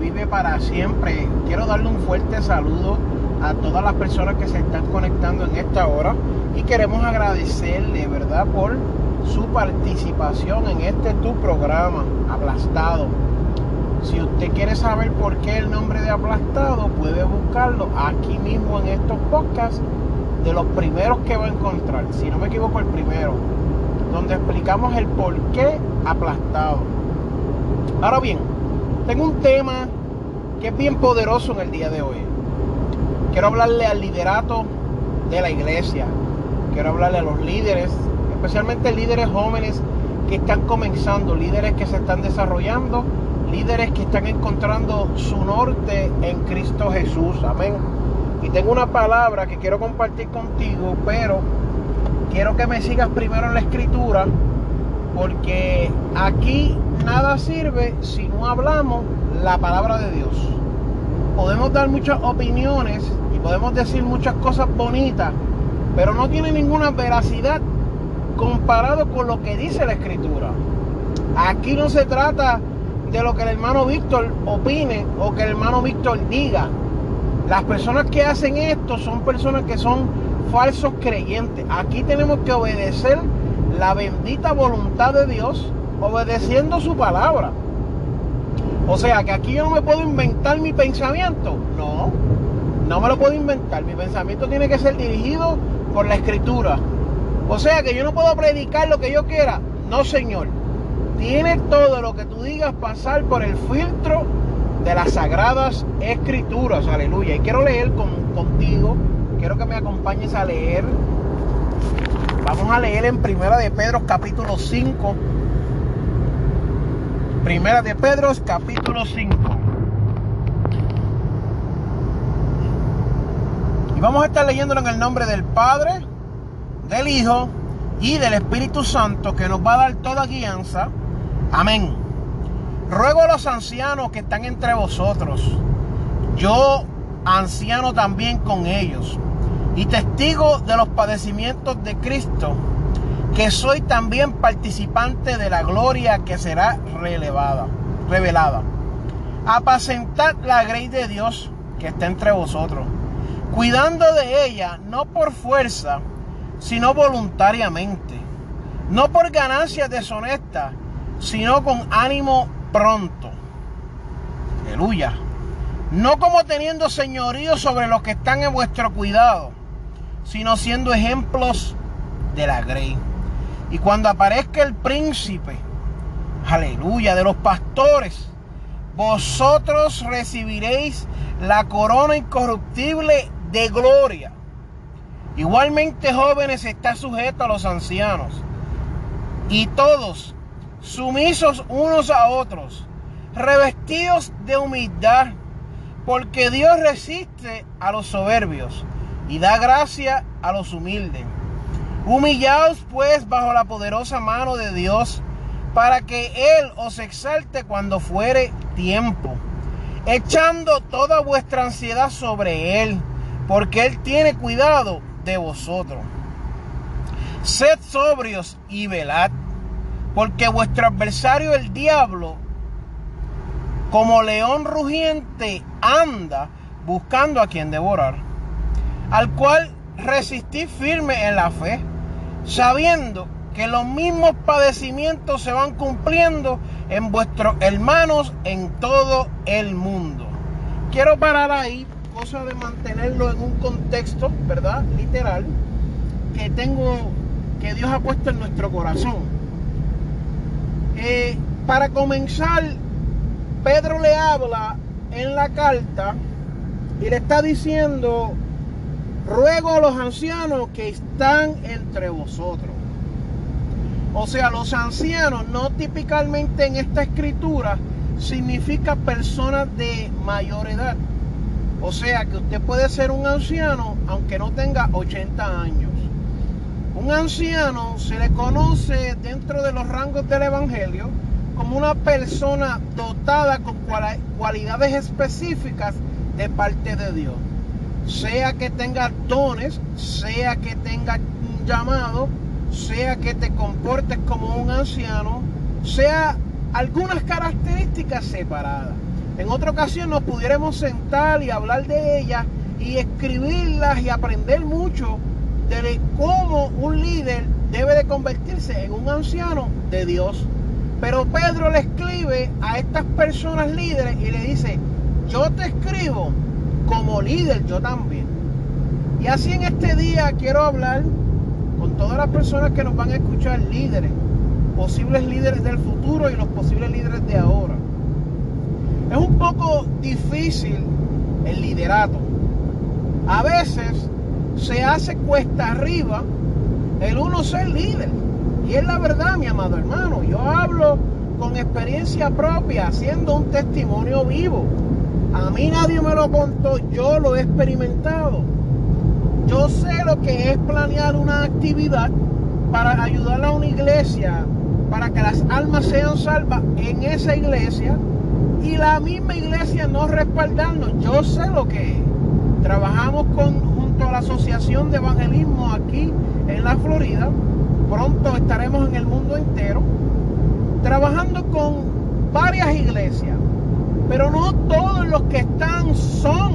Vive para siempre. Quiero darle un fuerte saludo a todas las personas que se están conectando en esta hora y queremos agradecerle, ¿verdad?, por su participación en este tu programa, Aplastado. Si usted quiere saber por qué el nombre de Aplastado, puede buscarlo aquí mismo en estos podcasts de los primeros que va a encontrar. Si no me equivoco, el primero, donde explicamos el por qué aplastado. Ahora bien, tengo un tema que es bien poderoso en el día de hoy. Quiero hablarle al liderato de la iglesia. Quiero hablarle a los líderes, especialmente líderes jóvenes que están comenzando, líderes que se están desarrollando, líderes que están encontrando su norte en Cristo Jesús. Amén. Y tengo una palabra que quiero compartir contigo, pero quiero que me sigas primero en la escritura, porque aquí nada sirve si no hablamos la palabra de Dios. Podemos dar muchas opiniones y podemos decir muchas cosas bonitas, pero no tiene ninguna veracidad comparado con lo que dice la escritura. Aquí no se trata de lo que el hermano Víctor opine o que el hermano Víctor diga. Las personas que hacen esto son personas que son falsos creyentes. Aquí tenemos que obedecer la bendita voluntad de Dios obedeciendo su palabra. O sea que aquí yo no me puedo inventar mi pensamiento. No, no me lo puedo inventar. Mi pensamiento tiene que ser dirigido por la escritura. O sea que yo no puedo predicar lo que yo quiera. No, Señor. Tiene todo lo que tú digas pasar por el filtro de las sagradas escrituras. Aleluya. Y quiero leer con, contigo. Quiero que me acompañes a leer. Vamos a leer en Primera de Pedro capítulo 5 Primera de Pedro, capítulo 5. Y vamos a estar leyéndolo en el nombre del Padre, del Hijo y del Espíritu Santo que nos va a dar toda guianza. Amén. Ruego a los ancianos que están entre vosotros, yo anciano también con ellos, y testigo de los padecimientos de Cristo que soy también participante de la gloria que será relevada, revelada. Apacentad la grey de Dios que está entre vosotros, cuidando de ella no por fuerza, sino voluntariamente, no por ganancias deshonestas, sino con ánimo pronto. Aleluya. No como teniendo señorío sobre los que están en vuestro cuidado, sino siendo ejemplos de la grey. Y cuando aparezca el príncipe, aleluya, de los pastores, vosotros recibiréis la corona incorruptible de gloria. Igualmente jóvenes está sujeto a los ancianos. Y todos, sumisos unos a otros, revestidos de humildad, porque Dios resiste a los soberbios y da gracia a los humildes. Humillaos pues bajo la poderosa mano de Dios, para que Él os exalte cuando fuere tiempo, echando toda vuestra ansiedad sobre Él, porque Él tiene cuidado de vosotros. Sed sobrios y velad, porque vuestro adversario el diablo, como león rugiente, anda buscando a quien devorar, al cual resistid firme en la fe sabiendo que los mismos padecimientos se van cumpliendo en vuestros hermanos en todo el mundo. Quiero parar ahí, cosa de mantenerlo en un contexto, ¿verdad? Literal, que tengo, que Dios ha puesto en nuestro corazón. Eh, para comenzar, Pedro le habla en la carta y le está diciendo, ruego a los ancianos que están entre vosotros. O sea, los ancianos no típicamente en esta escritura significa personas de mayor edad. O sea que usted puede ser un anciano aunque no tenga 80 años. Un anciano se le conoce dentro de los rangos del Evangelio como una persona dotada con cualidades específicas de parte de Dios. Sea que tenga dones, sea que tenga un llamado, sea que te comportes como un anciano, sea algunas características separadas. En otra ocasión nos pudiéramos sentar y hablar de ellas y escribirlas y aprender mucho de cómo un líder debe de convertirse en un anciano de Dios. Pero Pedro le escribe a estas personas líderes y le dice, yo te escribo como líder, yo también. Y así en este día quiero hablar con todas las personas que nos van a escuchar, líderes, posibles líderes del futuro y los posibles líderes de ahora. Es un poco difícil el liderato. A veces se hace cuesta arriba el uno ser líder. Y es la verdad, mi amado hermano. Yo hablo con experiencia propia, haciendo un testimonio vivo. A mí nadie me lo contó, yo lo he experimentado. Yo sé lo que es planear una actividad para ayudar a una iglesia, para que las almas sean salvas en esa iglesia y la misma iglesia no respaldarnos. Yo sé lo que es. Trabajamos con, junto a la Asociación de Evangelismo aquí en la Florida. Pronto estaremos en el mundo entero. Trabajando con varias iglesias. Pero no todos los que están son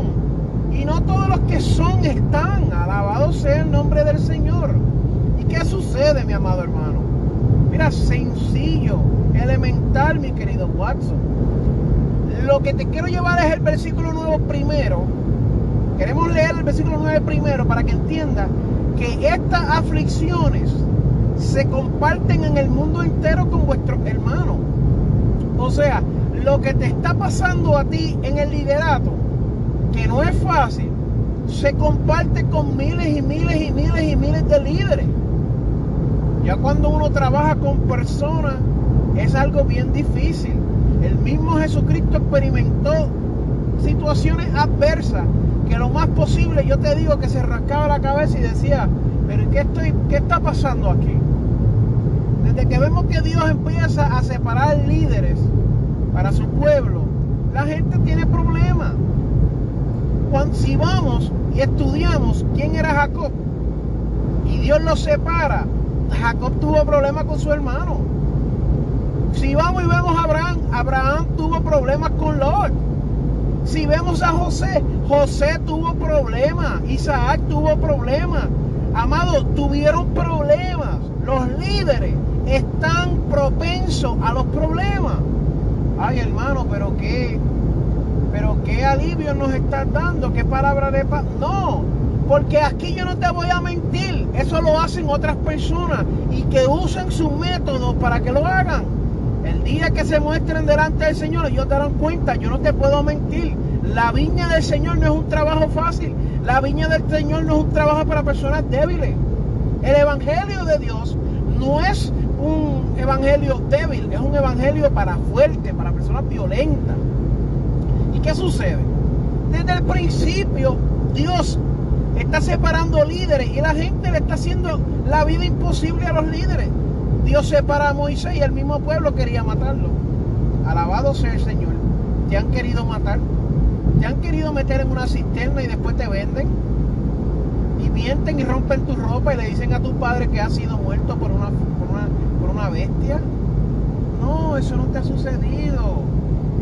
y no todos los que son están. Alabado sea el nombre del Señor. ¿Y qué sucede, mi amado hermano? Mira, sencillo, elemental, mi querido Watson. Lo que te quiero llevar es el versículo 9 primero. Queremos leer el versículo 9 primero para que entiendas que estas aflicciones se comparten en el mundo entero con vuestros hermanos. O sea, lo que te está pasando a ti en el liderato que no es fácil, se comparte con miles y miles y miles y miles de líderes. Ya cuando uno trabaja con personas es algo bien difícil. El mismo Jesucristo experimentó situaciones adversas que lo más posible yo te digo que se rascaba la cabeza y decía, pero ¿qué, estoy, qué está pasando aquí? Desde que vemos que Dios empieza a separar líderes para su pueblo, la gente tiene problemas si vamos y estudiamos quién era Jacob y Dios lo separa, Jacob tuvo problemas con su hermano. Si vamos y vemos a Abraham, Abraham tuvo problemas con Lot. Si vemos a José, José tuvo problemas, Isaac tuvo problemas. Amados, tuvieron problemas. Los líderes están propensos a los problemas. Ay, hermano, pero qué, pero qué alivio nos estás dando, qué palabra de paz. No, porque aquí yo no te voy a mentir, eso lo hacen otras personas y que usen sus métodos para que lo hagan. El día que se muestren delante del Señor, ellos darán cuenta, yo no te puedo mentir. La viña del Señor no es un trabajo fácil. La viña del Señor no es un trabajo para personas débiles. El Evangelio de Dios no es un evangelio débil, es un evangelio para fuerte, para personas violentas. ¿Qué sucede? Desde el principio Dios está separando líderes y la gente le está haciendo la vida imposible a los líderes. Dios separa a Moisés y el mismo pueblo quería matarlo. Alabado sea el Señor. Te han querido matar. Te han querido meter en una cisterna y después te venden. Y mienten y rompen tu ropa y le dicen a tu padre que has sido muerto por una, una, bestia. No, eso no te ha sucedido.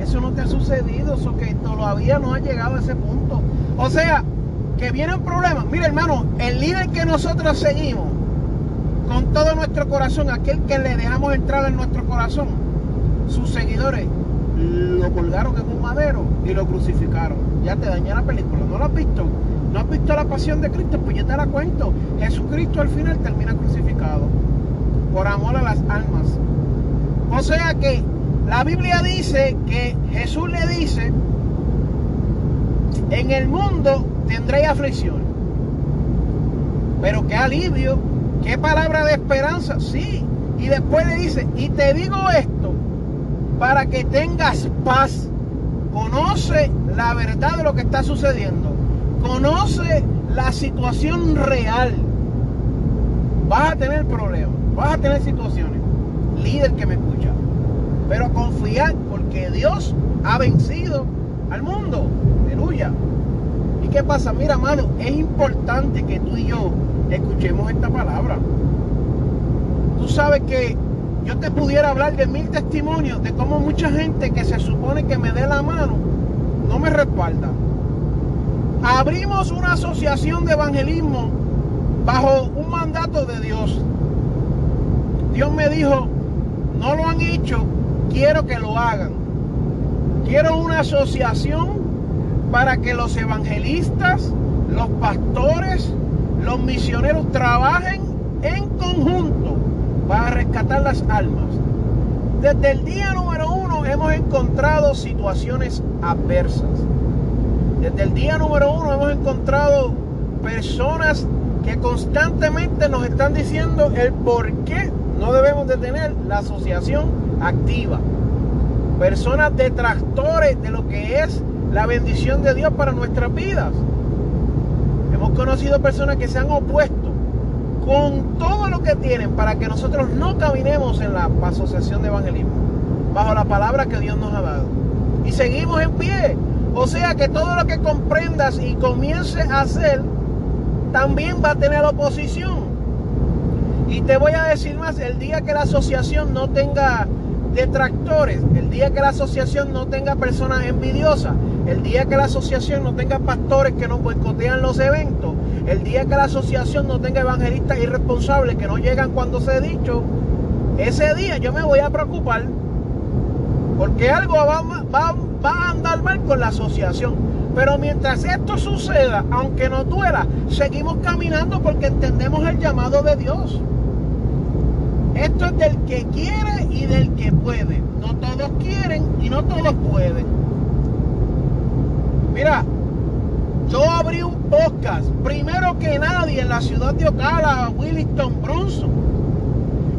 Eso no te ha sucedido, eso que todavía no ha llegado a ese punto. O sea, que vienen problemas. Mira, hermano, el líder que nosotros seguimos con todo nuestro corazón, aquel que le dejamos entrar en nuestro corazón, sus seguidores lo colgaron en un madero y lo crucificaron. Ya te dañé la película, ¿no lo has visto? ¿No has visto la pasión de Cristo? Pues yo te la cuento. Jesucristo al final termina crucificado por amor a las almas. O sea que la Biblia dice que Jesús le dice, en el mundo tendréis aflicción. Pero qué alivio, qué palabra de esperanza, sí. Y después le dice, y te digo esto, para que tengas paz. Conoce la verdad de lo que está sucediendo. Conoce la situación real. Vas a tener problemas, vas a tener situaciones. Líder que me escucha. Pero confiar porque Dios ha vencido al mundo. Aleluya. ¿Y qué pasa? Mira, amado, es importante que tú y yo escuchemos esta palabra. Tú sabes que yo te pudiera hablar de mil testimonios de cómo mucha gente que se supone que me dé la mano no me respalda. Abrimos una asociación de evangelismo bajo un mandato de Dios. Dios me dijo, no lo han hecho, quiero que lo hagan. Quiero una asociación para que los evangelistas, los pastores, los misioneros trabajen en conjunto para rescatar las almas. Desde el día número uno hemos encontrado situaciones adversas. Desde el día número uno hemos encontrado personas que constantemente nos están diciendo el por qué no debemos de tener la asociación activa. Personas detractores de lo que es la bendición de Dios para nuestras vidas. Hemos conocido personas que se han opuesto con todo lo que tienen para que nosotros no caminemos en la asociación de evangelismo, bajo la palabra que Dios nos ha dado. Y seguimos en pie. O sea que todo lo que comprendas y comiences a hacer, también va a tener oposición. Y te voy a decir más, el día que la asociación no tenga detractores, el día que la asociación no tenga personas envidiosas, el día que la asociación no tenga pastores que nos boicotean los eventos, el día que la asociación no tenga evangelistas irresponsables que no llegan cuando se ha dicho, ese día yo me voy a preocupar porque algo va, va a andar mal con la asociación. Pero mientras esto suceda, aunque no duela, seguimos caminando porque entendemos el llamado de Dios. Esto es del que quiere y del que puede. No todos quieren y no todos pueden. Mira, yo abrí un podcast, primero que nadie, en la ciudad de Ocala, Williston, Bronson.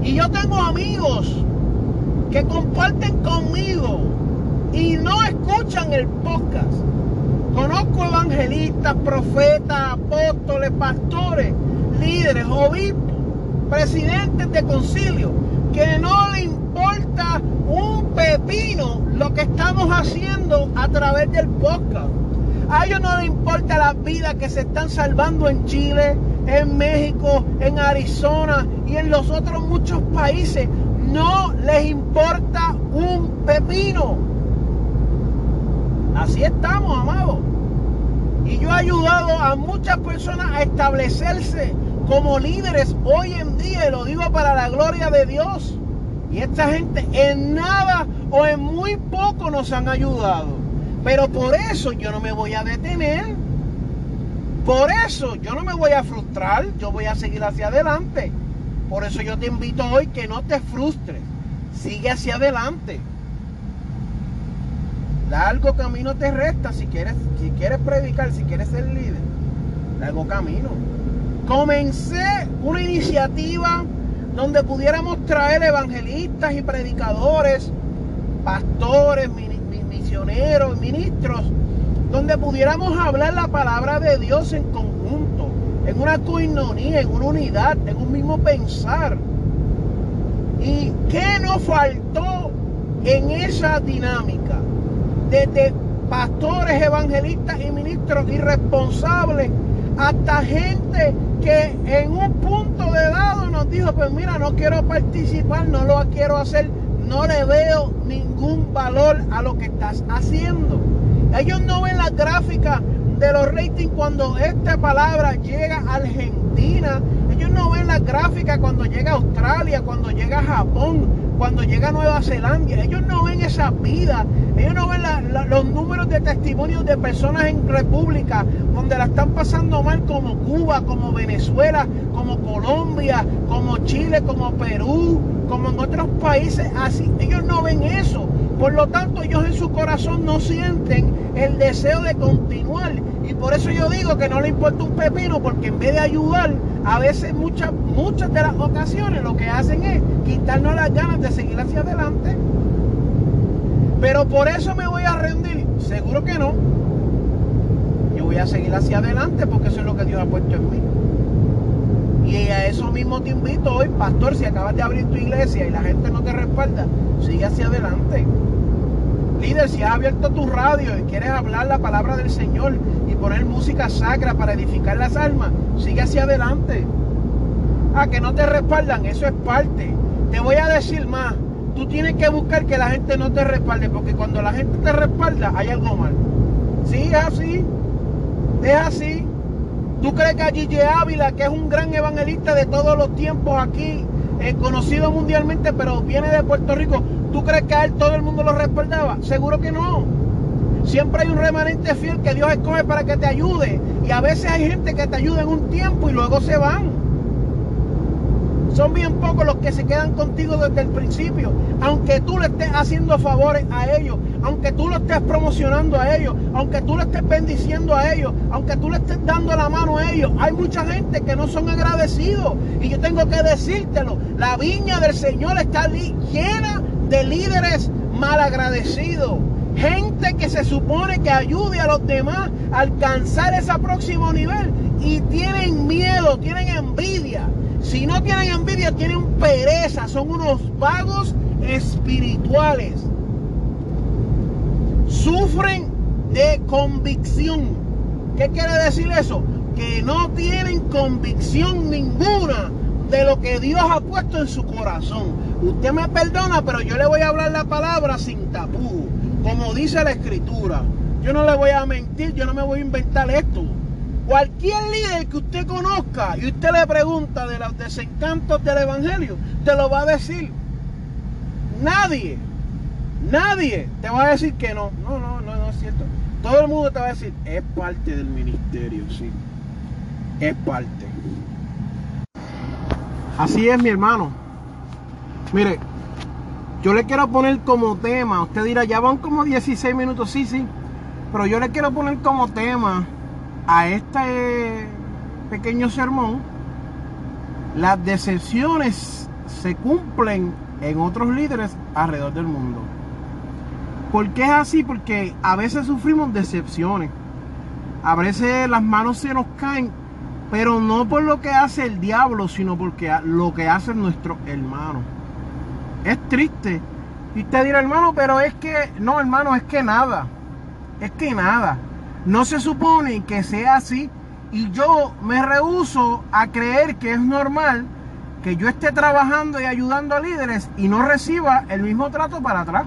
Y yo tengo amigos que comparten conmigo y no escuchan el podcast. Conozco evangelistas, profetas, apóstoles, pastores, líderes, obispos presidentes de concilio que no le importa un pepino lo que estamos haciendo a través del podcast. A ellos no les importa la vida que se están salvando en Chile, en México, en Arizona y en los otros muchos países. No les importa un pepino. Así estamos, amados. Y yo he ayudado a muchas personas a establecerse como líderes hoy en día, y lo digo para la gloria de Dios. Y esta gente en nada o en muy poco nos han ayudado. Pero por eso yo no me voy a detener. Por eso yo no me voy a frustrar, yo voy a seguir hacia adelante. Por eso yo te invito hoy que no te frustres. Sigue hacia adelante. Largo camino te resta si quieres, si quieres predicar, si quieres ser líder. Largo camino comencé una iniciativa donde pudiéramos traer evangelistas y predicadores, pastores, misioneros, ministros, donde pudiéramos hablar la palabra de Dios en conjunto, en una coinonía, en una unidad, en un mismo pensar. ¿Y qué nos faltó en esa dinámica? Desde pastores, evangelistas y ministros irresponsables hasta gente que en un punto de dado nos dijo, pues mira, no quiero participar, no lo quiero hacer, no le veo ningún valor a lo que estás haciendo. Ellos no ven la gráfica de los ratings cuando esta palabra llega a Argentina, Ellos no ven las gráficas cuando llega Australia, cuando llega Japón, cuando llega Nueva Zelanda. Ellos no ven esa vida. Ellos no ven los números de testimonios de personas en república donde la están pasando mal como Cuba, como Venezuela, como Colombia, como Chile, como Perú, como en otros países. Así, ellos no ven eso. Por lo tanto, ellos en su corazón no sienten el deseo de continuar. Y por eso yo digo que no le importa un pepino, porque en vez de ayudar, a veces muchas, muchas de las ocasiones lo que hacen es quitarnos las ganas de seguir hacia adelante. Pero por eso me voy a rendir. Seguro que no. Yo voy a seguir hacia adelante porque eso es lo que Dios ha puesto en mí. Y a eso mismo te invito hoy, pastor, si acabas de abrir tu iglesia y la gente no te respalda, sigue hacia adelante. Líder, si has abierto tu radio y quieres hablar la palabra del Señor poner música sacra para edificar las almas, sigue hacia adelante. Ah, que no te respaldan, eso es parte. Te voy a decir más. Tú tienes que buscar que la gente no te respalde, porque cuando la gente te respalda, hay algo mal. Sí, es así. Es así. ¿Tú crees que a Gigi Ávila, que es un gran evangelista de todos los tiempos aquí, eh, conocido mundialmente, pero viene de Puerto Rico, ¿Tú crees que a él todo el mundo lo respaldaba? Seguro que no. Siempre hay un remanente fiel que Dios escoge para que te ayude. Y a veces hay gente que te ayuda en un tiempo y luego se van. Son bien pocos los que se quedan contigo desde el principio. Aunque tú le estés haciendo favores a ellos, aunque tú lo estés promocionando a ellos, aunque tú le estés bendiciendo a ellos, aunque tú le estés dando la mano a ellos, hay mucha gente que no son agradecidos. Y yo tengo que decírtelo, la viña del Señor está llena de líderes malagradecidos. Gente que se supone que ayude a los demás a alcanzar ese próximo nivel y tienen miedo, tienen envidia. Si no tienen envidia, tienen pereza, son unos vagos espirituales. Sufren de convicción. ¿Qué quiere decir eso? Que no tienen convicción ninguna de lo que Dios ha puesto en su corazón. Usted me perdona, pero yo le voy a hablar la palabra sin tapú, como dice la escritura. Yo no le voy a mentir, yo no me voy a inventar esto. Cualquier líder que usted conozca y usted le pregunta de los desencantos del Evangelio, te lo va a decir. Nadie, nadie te va a decir que no. No, no, no, no es cierto. Todo el mundo te va a decir, es parte del ministerio, sí. Es parte. Así es, mi hermano. Mire, yo le quiero poner como tema, usted dirá, ya van como 16 minutos, sí, sí, pero yo le quiero poner como tema a este pequeño sermón, las decepciones se cumplen en otros líderes alrededor del mundo. ¿Por qué es así? Porque a veces sufrimos decepciones. A veces las manos se nos caen pero no por lo que hace el diablo, sino porque lo que hace nuestro hermano. Es triste. Y te dirá, hermano, pero es que, no, hermano, es que nada. Es que nada. No se supone que sea así. Y yo me rehuso a creer que es normal que yo esté trabajando y ayudando a líderes y no reciba el mismo trato para atrás.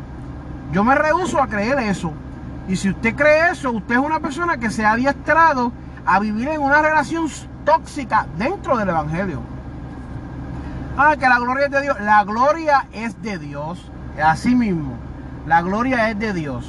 Yo me rehuso a creer eso. Y si usted cree eso, usted es una persona que se ha adiestrado a vivir en una relación tóxica dentro del Evangelio. Ah, que la gloria es de Dios. La gloria es de Dios. Así mismo. La gloria es de Dios.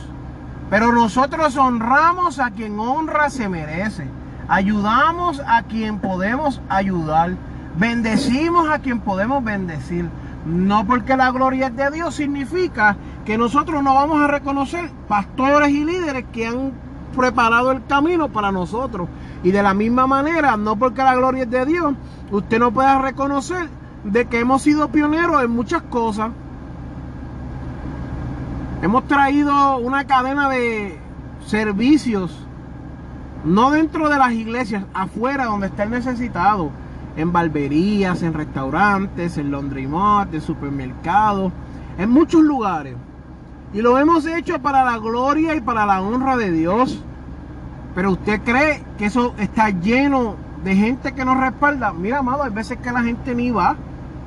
Pero nosotros honramos a quien honra se merece. Ayudamos a quien podemos ayudar. Bendecimos a quien podemos bendecir. No porque la gloria es de Dios significa que nosotros no vamos a reconocer pastores y líderes que han preparado el camino para nosotros. Y de la misma manera, no porque la gloria es de Dios, usted no pueda reconocer de que hemos sido pioneros en muchas cosas. Hemos traído una cadena de servicios, no dentro de las iglesias, afuera donde está el necesitado, en barberías, en restaurantes, en laundromat, en supermercados, en muchos lugares. Y lo hemos hecho para la gloria y para la honra de Dios. Pero usted cree que eso está lleno de gente que nos respalda. Mira, amado, hay veces que la gente ni va.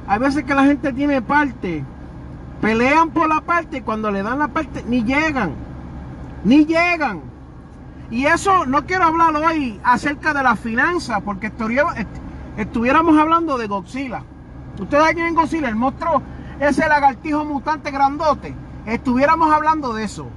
Hay veces que la gente tiene parte. Pelean por la parte y cuando le dan la parte ni llegan. Ni llegan. Y eso no quiero hablar hoy acerca de la finanza, porque estuviéramos hablando de Godzilla. Ustedes aquí en Godzilla, el monstruo, ese lagartijo mutante grandote, estuviéramos hablando de eso.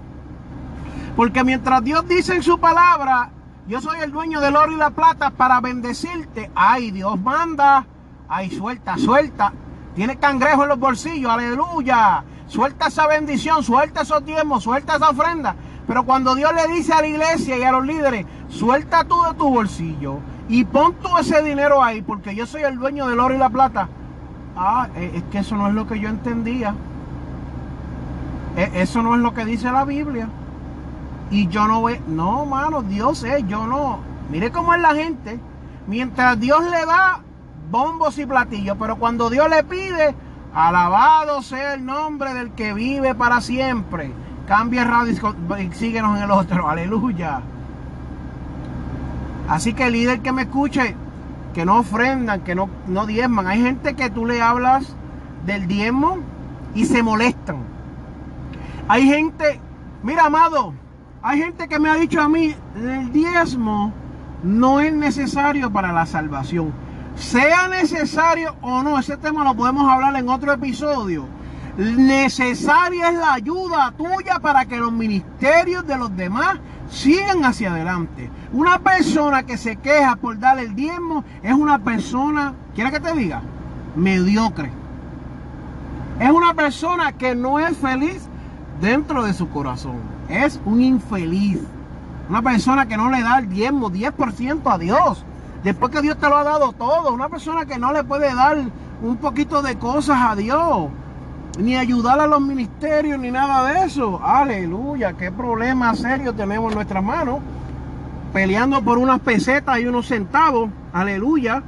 Porque mientras Dios dice en su palabra, yo soy el dueño del oro y la plata para bendecirte, ay, Dios manda, ay, suelta, suelta. Tiene cangrejo en los bolsillos, aleluya. Suelta esa bendición, suelta esos diezmos, suelta esa ofrenda. Pero cuando Dios le dice a la iglesia y a los líderes, suelta tú de tu bolsillo y pon tú ese dinero ahí, porque yo soy el dueño del oro y la plata. Ah, eh, es que eso no es lo que yo entendía. E, eso no es lo que dice la Biblia. Y yo no voy, no, mano, Dios es, yo no. Mire cómo es la gente. Mientras Dios le da bombos y platillos, pero cuando Dios le pide, alabado sea el nombre del que vive para siempre. Cambia el radio y síguenos en el otro. Aleluya. Así que el líder que me escuche, que no ofrendan, que no, no diezman. Hay gente que tú le hablas del diezmo y se molestan. Hay gente, mira amado, hay gente que me ha dicho a mí, el diezmo no es necesario para la salvación. Sea necesario o no, ese tema lo podemos hablar en otro episodio. Necesaria es la ayuda tuya para que los ministerios de los demás sigan hacia adelante. Una persona que se queja por dar el diezmo es una persona, ¿quiere que te diga? Mediocre. Es una persona que no es feliz dentro de su corazón. Es un infeliz. Una persona que no le da el diezmo, 10% a Dios. Después que Dios te lo ha dado todo. Una persona que no le puede dar un poquito de cosas a Dios ni ayudar a los ministerios, ni nada de eso. Aleluya, qué problema serio tenemos en nuestras manos. Peleando por unas pesetas y unos centavos. Aleluya.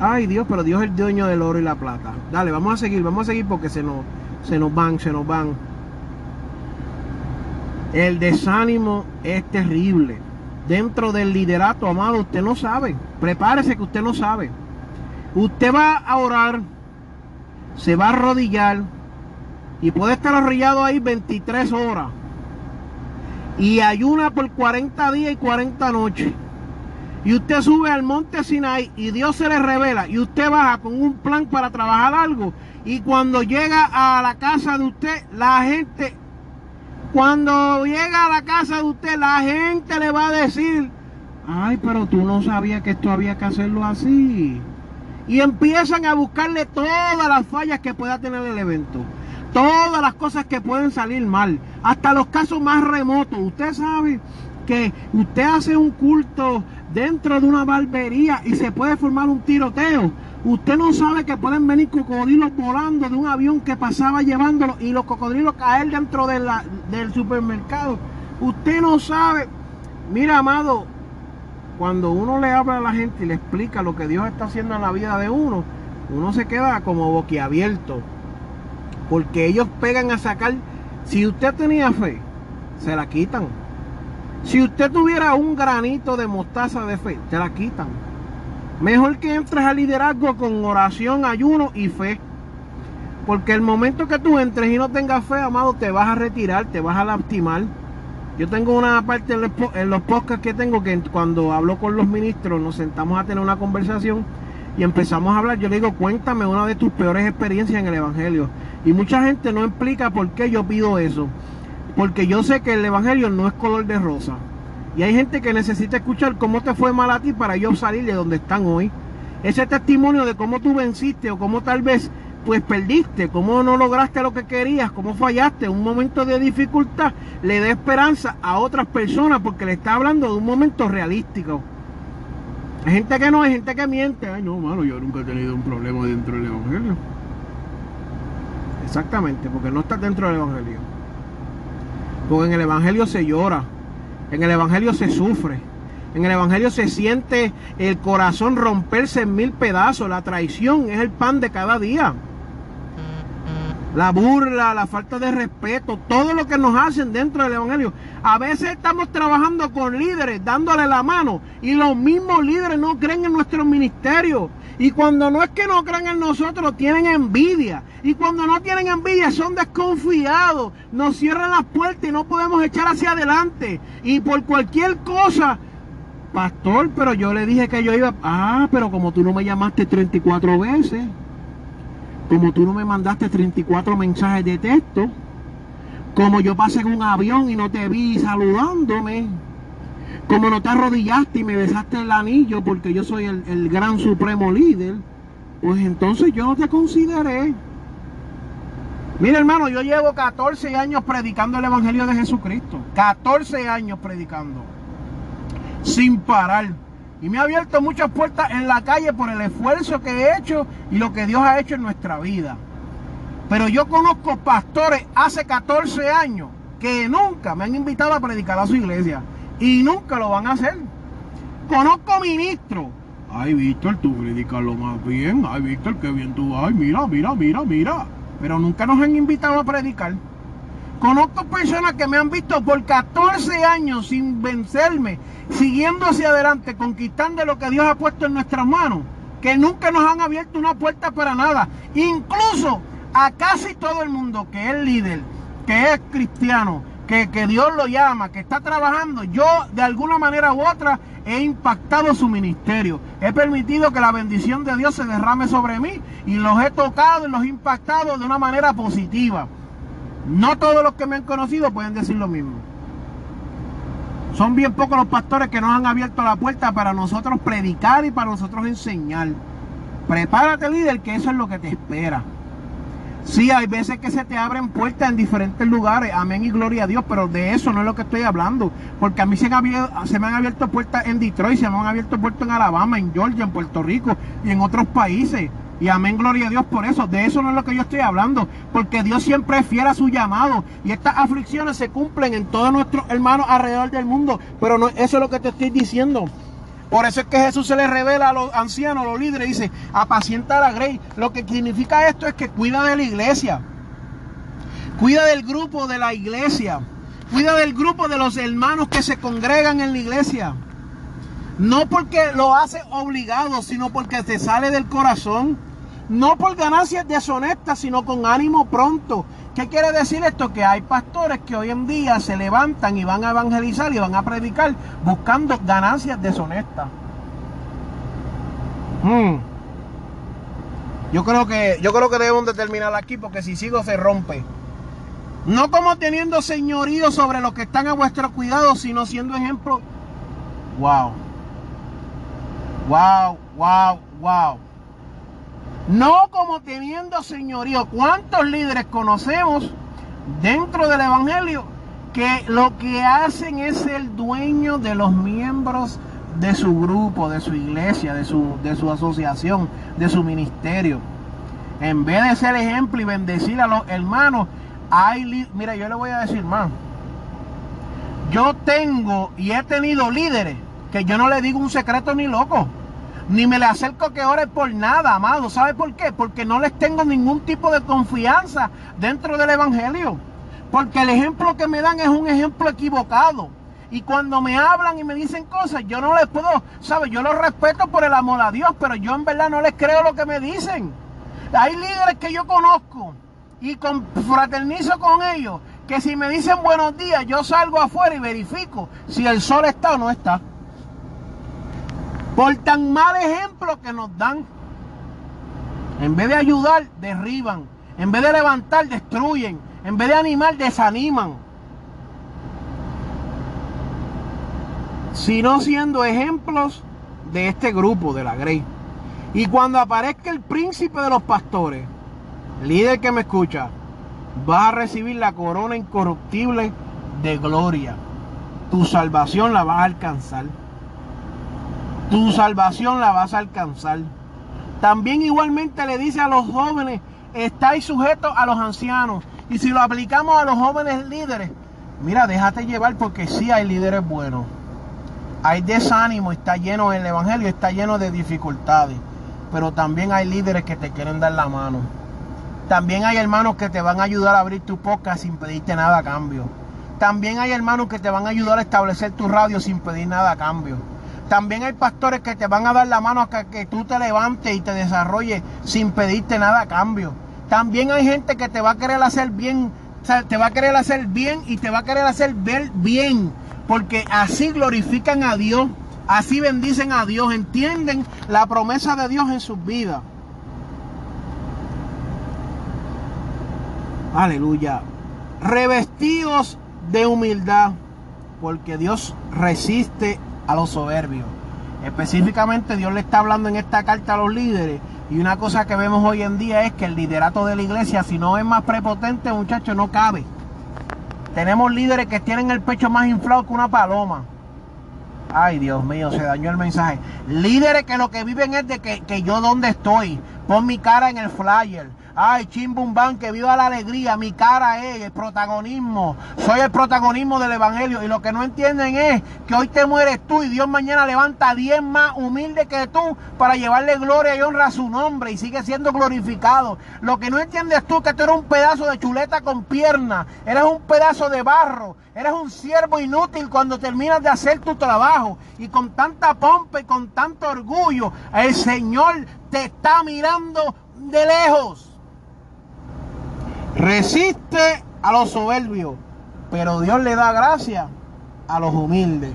Ay Dios, pero Dios es el dueño del oro y la plata. Dale, vamos a seguir, vamos a seguir porque se nos, se nos van, se nos van. El desánimo es terrible. Dentro del liderato, amado, usted no sabe. Prepárese que usted no sabe. Usted va a orar se va a arrodillar y puede estar arrodillado ahí 23 horas y ayuna por 40 días y 40 noches. Y usted sube al monte Sinai y Dios se le revela y usted baja con un plan para trabajar algo. Y cuando llega a la casa de usted, la gente, cuando llega a la casa de usted, la gente le va a decir, ay, pero tú no sabías que esto había que hacerlo así y empiezan a buscarle todas las fallas que pueda tener el evento. Todas las cosas que pueden salir mal. Hasta los casos más remotos. Usted sabe que usted hace un culto dentro de una barbería y se puede formar un tiroteo. Usted no sabe que pueden venir cocodrilos volando de un avión que pasaba llevándolo y los cocodrilos caer dentro del supermercado. Usted no sabe. Mira, amado, cuando uno le habla a la gente y le explica lo que Dios está haciendo en la vida de uno, uno se queda como boquiabierto. Porque ellos pegan a sacar, si usted tenía fe, se la quitan. Si usted tuviera un granito de mostaza de fe, te la quitan. Mejor que entres al liderazgo con oración, ayuno y fe. Porque el momento que tú entres y no tengas fe, amado, te vas a retirar, te vas a lastimar. Yo tengo una parte en los podcasts que tengo que cuando hablo con los ministros nos sentamos a tener una conversación y empezamos a hablar. Yo le digo, cuéntame una de tus peores experiencias en el Evangelio. Y mucha gente no explica por qué yo pido eso. Porque yo sé que el Evangelio no es color de rosa. Y hay gente que necesita escuchar cómo te fue mal a ti para yo salir de donde están hoy. Ese testimonio de cómo tú venciste o cómo tal vez pues perdiste, cómo no lograste lo que querías, cómo fallaste, un momento de dificultad, le da esperanza a otras personas porque le está hablando de un momento realístico. Hay gente que no, hay gente que miente. Ay, no, mano, yo nunca he tenido un problema dentro del Evangelio. Exactamente, porque no está dentro del Evangelio. Porque en el Evangelio se llora, en el Evangelio se sufre, en el Evangelio se siente el corazón romperse en mil pedazos. La traición es el pan de cada día la burla, la falta de respeto, todo lo que nos hacen dentro del Evangelio. A veces estamos trabajando con líderes, dándole la mano, y los mismos líderes no creen en nuestro ministerio. Y cuando no es que no creen en nosotros, tienen envidia. Y cuando no tienen envidia, son desconfiados. Nos cierran las puertas y no podemos echar hacia adelante. Y por cualquier cosa, pastor, pero yo le dije que yo iba. Ah, pero como tú no me llamaste 34 veces, como tú no me mandaste 34 mensajes de texto, como yo pasé en un avión y no te vi saludándome, como no te arrodillaste y me besaste el anillo porque yo soy el, el gran supremo líder, pues entonces yo no te consideré. Mira hermano, yo llevo 14 años predicando el Evangelio de Jesucristo. 14 años predicando. Sin parar. Y me ha abierto muchas puertas en la calle por el esfuerzo que he hecho y lo que Dios ha hecho en nuestra vida. Pero yo conozco pastores hace 14 años que nunca me han invitado a predicar a su iglesia. Y nunca lo van a hacer. Conozco ministros. Ay, Víctor, tú predicas lo más bien. Ay, Víctor, qué bien tú vas. Mira, mira, mira, mira pero nunca nos han invitado a predicar. Conozco personas que me han visto por 14 años sin vencerme, siguiendo hacia adelante, conquistando lo que Dios ha puesto en nuestras manos, que nunca nos han abierto una puerta para nada. Incluso a casi todo el mundo que es líder, que es cristiano, que, que Dios lo llama, que está trabajando, yo de alguna manera u otra he impactado su ministerio. He permitido que la bendición de Dios se derrame sobre mí y los he tocado y los he impactado de una manera positiva. No todos los que me han conocido pueden decir lo mismo. Son bien pocos los pastores que nos han abierto la puerta para nosotros predicar y para nosotros enseñar. Prepárate líder, que eso es lo que te espera. Sí, hay veces que se te abren puertas en diferentes lugares, amén y gloria a Dios, pero de eso no es lo que estoy hablando, porque a mí se, se me han abierto puertas en Detroit, se me han abierto puertas en Alabama, en Georgia, en Puerto Rico y en otros países. Y amén, gloria a Dios por eso. De eso no es lo que yo estoy hablando. Porque Dios siempre es fiel a su llamado. Y estas aflicciones se cumplen en todos nuestros hermanos alrededor del mundo. Pero no, eso es lo que te estoy diciendo. Por eso es que Jesús se le revela a los ancianos, a los líderes, dice, apacienta a la grey. Lo que significa esto es que cuida de la iglesia. Cuida del grupo de la iglesia. Cuida del grupo de los hermanos que se congregan en la iglesia. No porque lo hace obligado, sino porque te sale del corazón. No por ganancias deshonestas, sino con ánimo pronto. ¿Qué quiere decir esto? Que hay pastores que hoy en día se levantan y van a evangelizar y van a predicar buscando ganancias deshonestas. Hmm. Yo creo que yo creo que debemos de terminar aquí porque si sigo se rompe. No como teniendo señorío sobre los que están a vuestro cuidado, sino siendo ejemplo. Wow. Wow, wow, wow. No como teniendo señorío. ¿Cuántos líderes conocemos dentro del Evangelio que lo que hacen es el dueño de los miembros de su grupo, de su iglesia, de su, de su asociación, de su ministerio? En vez de ser ejemplo y bendecir a los hermanos, hay, mira, yo le voy a decir más. Yo tengo y he tenido líderes que yo no le digo un secreto ni loco. Ni me le acerco que ore por nada, amado. ¿Sabe por qué? Porque no les tengo ningún tipo de confianza dentro del Evangelio. Porque el ejemplo que me dan es un ejemplo equivocado. Y cuando me hablan y me dicen cosas, yo no les puedo, ¿sabe? Yo los respeto por el amor a Dios, pero yo en verdad no les creo lo que me dicen. Hay líderes que yo conozco y fraternizo con ellos, que si me dicen buenos días, yo salgo afuera y verifico si el sol está o no está. Por tan mal ejemplo que nos dan. En vez de ayudar, derriban. En vez de levantar, destruyen. En vez de animar, desaniman. Sino siendo ejemplos de este grupo, de la Grey. Y cuando aparezca el príncipe de los pastores, líder que me escucha, vas a recibir la corona incorruptible de gloria. Tu salvación la vas a alcanzar tu salvación la vas a alcanzar. También igualmente le dice a los jóvenes, estáis sujetos a los ancianos. Y si lo aplicamos a los jóvenes líderes, mira, déjate llevar porque sí hay líderes buenos. Hay desánimo, está lleno el Evangelio, está lleno de dificultades. Pero también hay líderes que te quieren dar la mano. También hay hermanos que te van a ayudar a abrir tu podcast sin pedirte nada a cambio. También hay hermanos que te van a ayudar a establecer tu radio sin pedir nada a cambio. También hay pastores que te van a dar la mano a que, tú te levantes y te desarrolles sin pedirte nada a cambio. También hay gente que te va a querer hacer bien, te va a querer hacer bien y te va a querer hacer ver bien, porque así glorifican a Dios. Así bendicen a Dios, entienden la promesa de Dios en sus vidas. Aleluya. Revestidos de humildad, porque Dios resiste a los soberbios. Específicamente Dios le está hablando en esta carta a los líderes. Y una cosa que vemos hoy en día es que el liderato de la iglesia, si no es más prepotente, muchachos, no cabe. Tenemos líderes que tienen el pecho más inflado que una paloma. Ay, Dios mío, se dañó el mensaje. Líderes que lo que viven es de que, que yo dónde estoy. Pon mi cara en el flyer. Ay, chimbumban, que viva la alegría. Mi cara es el protagonismo. Soy el protagonismo del evangelio. Y lo que no entienden es que hoy te mueres tú y Dios mañana levanta a 10 más humildes que tú para llevarle gloria y honra a su nombre y sigue siendo glorificado. Lo que no entiendes tú es que tú eres un pedazo de chuleta con pierna. Eres un pedazo de barro. Eres un siervo inútil cuando terminas de hacer tu trabajo. Y con tanta pompa y con tanto orgullo, el Señor te está mirando de lejos. Resiste a los soberbios, pero Dios le da gracia a los humildes,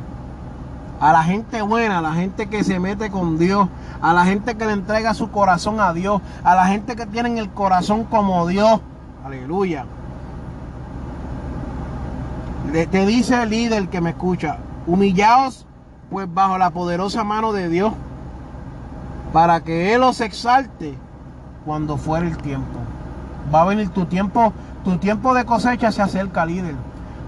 a la gente buena, a la gente que se mete con Dios, a la gente que le entrega su corazón a Dios, a la gente que tiene el corazón como Dios. Aleluya. Te dice el líder que me escucha, humillaos pues bajo la poderosa mano de Dios, para que Él os exalte cuando fuere el tiempo. Va a venir tu tiempo, tu tiempo de cosecha se acerca, líder.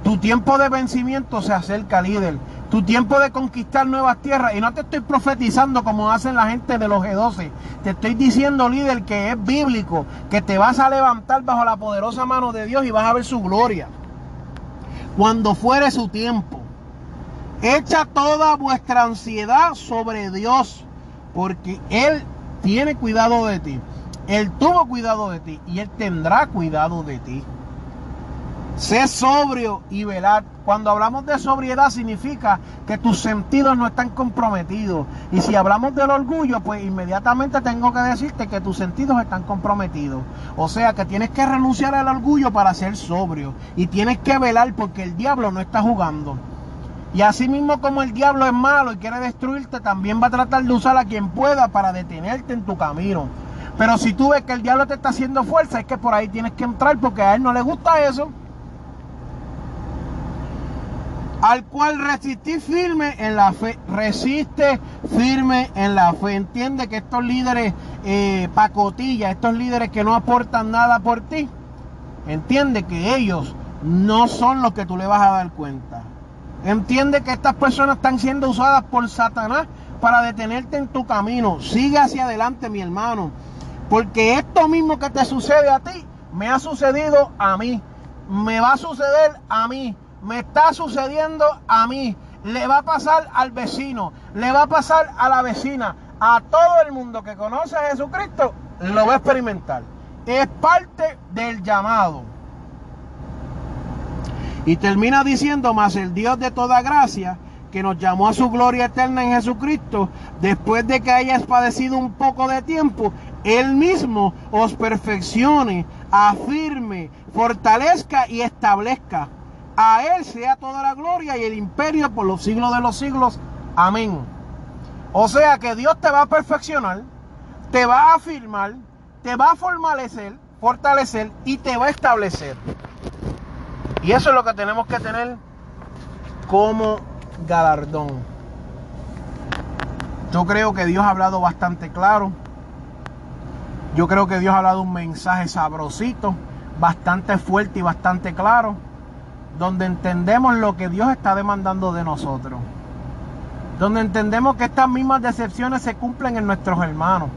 Tu tiempo de vencimiento se acerca, líder. Tu tiempo de conquistar nuevas tierras. Y no te estoy profetizando como hacen la gente de los G12. Te estoy diciendo, líder, que es bíblico, que te vas a levantar bajo la poderosa mano de Dios y vas a ver su gloria. Cuando fuere su tiempo. Echa toda vuestra ansiedad sobre Dios, porque Él tiene cuidado de ti. Él tuvo cuidado de ti y Él tendrá cuidado de ti. Sé sobrio y velar. Cuando hablamos de sobriedad significa que tus sentidos no están comprometidos. Y si hablamos del orgullo, pues inmediatamente tengo que decirte que tus sentidos están comprometidos. O sea que tienes que renunciar al orgullo para ser sobrio. Y tienes que velar porque el diablo no está jugando. Y así mismo como el diablo es malo y quiere destruirte, también va a tratar de usar a quien pueda para detenerte en tu camino. Pero si tú ves que el diablo te está haciendo fuerza, es que por ahí tienes que entrar porque a él no le gusta eso. Al cual resistí firme en la fe. Resiste firme en la fe. Entiende que estos líderes eh, pacotillas, estos líderes que no aportan nada por ti, entiende que ellos no son los que tú le vas a dar cuenta. Entiende que estas personas están siendo usadas por Satanás para detenerte en tu camino. Sigue hacia adelante, mi hermano. Porque esto mismo que te sucede a ti, me ha sucedido a mí. Me va a suceder a mí. Me está sucediendo a mí. Le va a pasar al vecino. Le va a pasar a la vecina. A todo el mundo que conoce a Jesucristo lo va a experimentar. Es parte del llamado. Y termina diciendo, más el Dios de toda gracia, que nos llamó a su gloria eterna en Jesucristo, después de que hayas padecido un poco de tiempo, él mismo os perfeccione, afirme, fortalezca y establezca. A Él sea toda la gloria y el imperio por los siglos de los siglos. Amén. O sea que Dios te va a perfeccionar, te va a afirmar, te va a fortalecer, fortalecer y te va a establecer. Y eso es lo que tenemos que tener como galardón. Yo creo que Dios ha hablado bastante claro. Yo creo que Dios ha dado un mensaje sabrosito, bastante fuerte y bastante claro, donde entendemos lo que Dios está demandando de nosotros. Donde entendemos que estas mismas decepciones se cumplen en nuestros hermanos.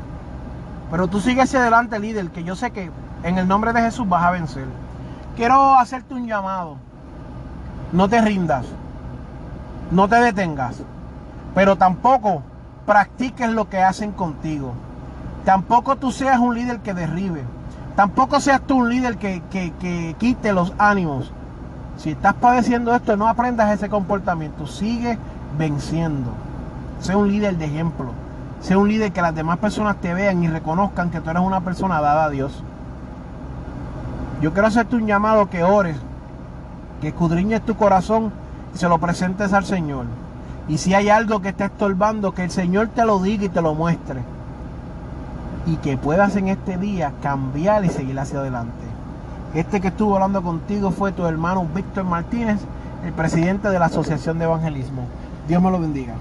Pero tú sigues hacia adelante, líder, que yo sé que en el nombre de Jesús vas a vencer. Quiero hacerte un llamado. No te rindas. No te detengas. Pero tampoco practiques lo que hacen contigo. Tampoco tú seas un líder que derribe. Tampoco seas tú un líder que, quite los ánimos. Si estás padeciendo esto, no aprendas ese comportamiento. Sigue venciendo. Sé un líder de ejemplo. Sé un líder que las demás personas te vean y reconozcan que tú eres una persona dada a Dios. Yo quiero hacerte un llamado que ores, que escudriñes tu corazón y se lo presentes al Señor. Y si hay algo que está estorbando, que el Señor te lo diga y te lo muestre. Y que puedas en este día cambiar y seguir hacia adelante. Este que estuvo hablando contigo fue tu hermano Víctor Martínez, el presidente de la Asociación de Evangelismo. Dios me lo bendiga.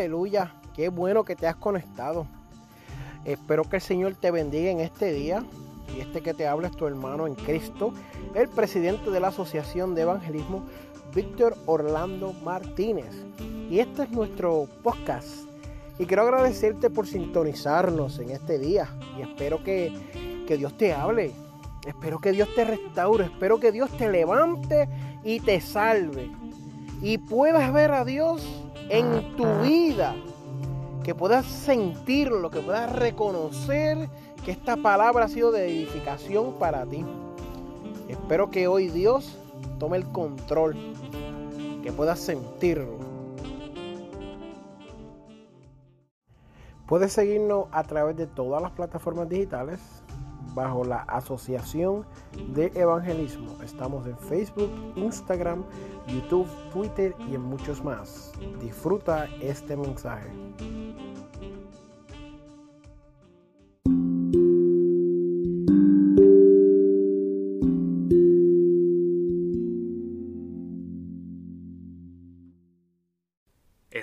Aleluya, qué bueno que te has conectado. Espero que el Señor te bendiga en este día. Y este que te habla es tu hermano en Cristo, el presidente de la Asociación de Evangelismo, Víctor Orlando Martínez. Y este es nuestro podcast. Y quiero agradecerte por sintonizarnos en este día. Y espero que, que Dios te hable. Espero que Dios te restaure. Espero que Dios te levante y te salve. Y puedas ver a Dios en tu vida. Que puedas sentirlo, que puedas reconocer que esta palabra ha sido de edificación para ti. Espero que hoy Dios tome el control, que puedas sentirlo. Puedes seguirnos a través de todas las plataformas digitales bajo la Asociación de Evangelismo. Estamos en Facebook, Instagram, YouTube, Twitter y en muchos más. Disfruta este mensaje.